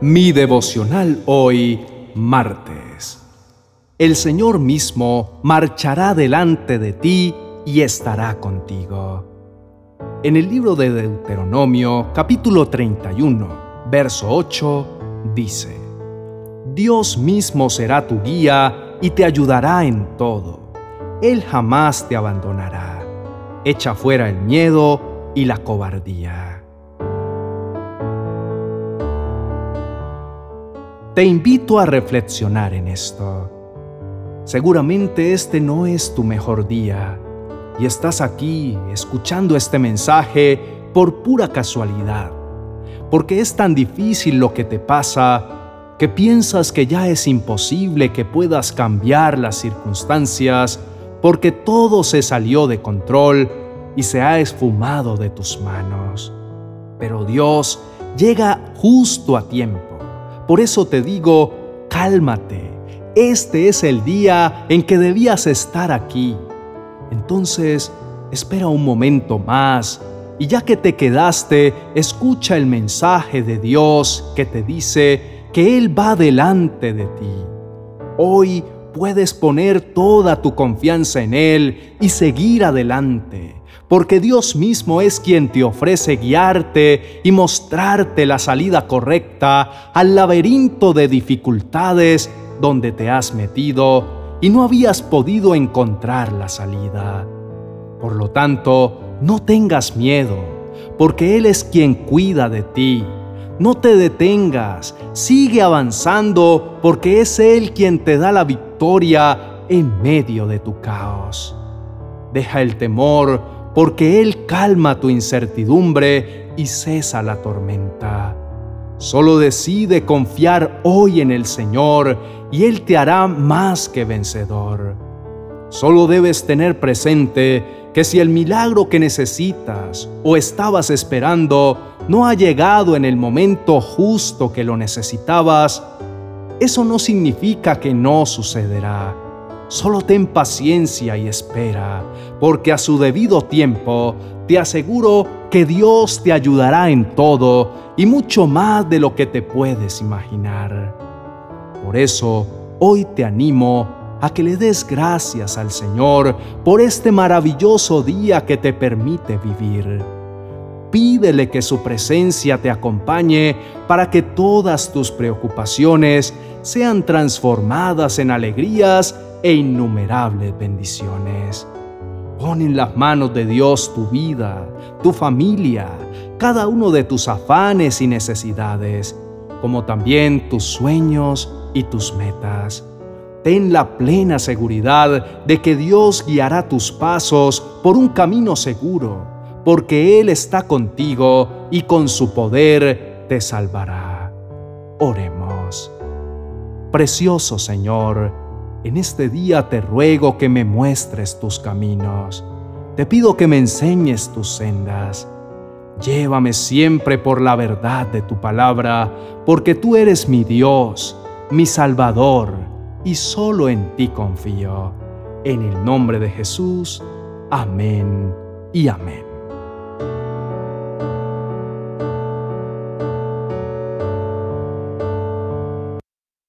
Mi devocional hoy, martes. El Señor mismo marchará delante de ti y estará contigo. En el libro de Deuteronomio, capítulo 31, verso 8, dice, Dios mismo será tu guía y te ayudará en todo. Él jamás te abandonará. Echa fuera el miedo y la cobardía. Te invito a reflexionar en esto. Seguramente este no es tu mejor día y estás aquí escuchando este mensaje por pura casualidad, porque es tan difícil lo que te pasa que piensas que ya es imposible que puedas cambiar las circunstancias porque todo se salió de control y se ha esfumado de tus manos. Pero Dios llega justo a tiempo por eso te digo, cálmate. Este es el día en que debías estar aquí. Entonces, espera un momento más y ya que te quedaste, escucha el mensaje de Dios que te dice que Él va delante de ti. Hoy puedes poner toda tu confianza en Él y seguir adelante porque Dios mismo es quien te ofrece guiarte y mostrarte la salida correcta al laberinto de dificultades donde te has metido y no habías podido encontrar la salida. Por lo tanto, no tengas miedo, porque Él es quien cuida de ti. No te detengas, sigue avanzando, porque es Él quien te da la victoria en medio de tu caos. Deja el temor, porque Él calma tu incertidumbre y cesa la tormenta. Solo decide confiar hoy en el Señor y Él te hará más que vencedor. Solo debes tener presente que si el milagro que necesitas o estabas esperando no ha llegado en el momento justo que lo necesitabas, eso no significa que no sucederá Solo ten paciencia y espera, porque a su debido tiempo te aseguro que Dios te ayudará en todo y mucho más de lo que te puedes imaginar. Por eso, hoy te animo a que le des gracias al Señor por este maravilloso día que te permite vivir. Pídele que su presencia te acompañe para que todas tus preocupaciones sean transformadas en alegrías e innumerables bendiciones. Pon en las manos de Dios tu vida, tu familia, cada uno de tus afanes y necesidades, como también tus sueños y tus metas. Ten la plena seguridad de que Dios guiará tus pasos por un camino seguro, porque Él está contigo y con su poder te salvará. Oremos. Precioso Señor, en este día te ruego que me muestres tus caminos. Te pido que me enseñes tus sendas. Llévame siempre por la verdad de tu palabra, porque tú eres mi Dios, mi Salvador, y solo en ti confío. En el nombre de Jesús, amén y amén.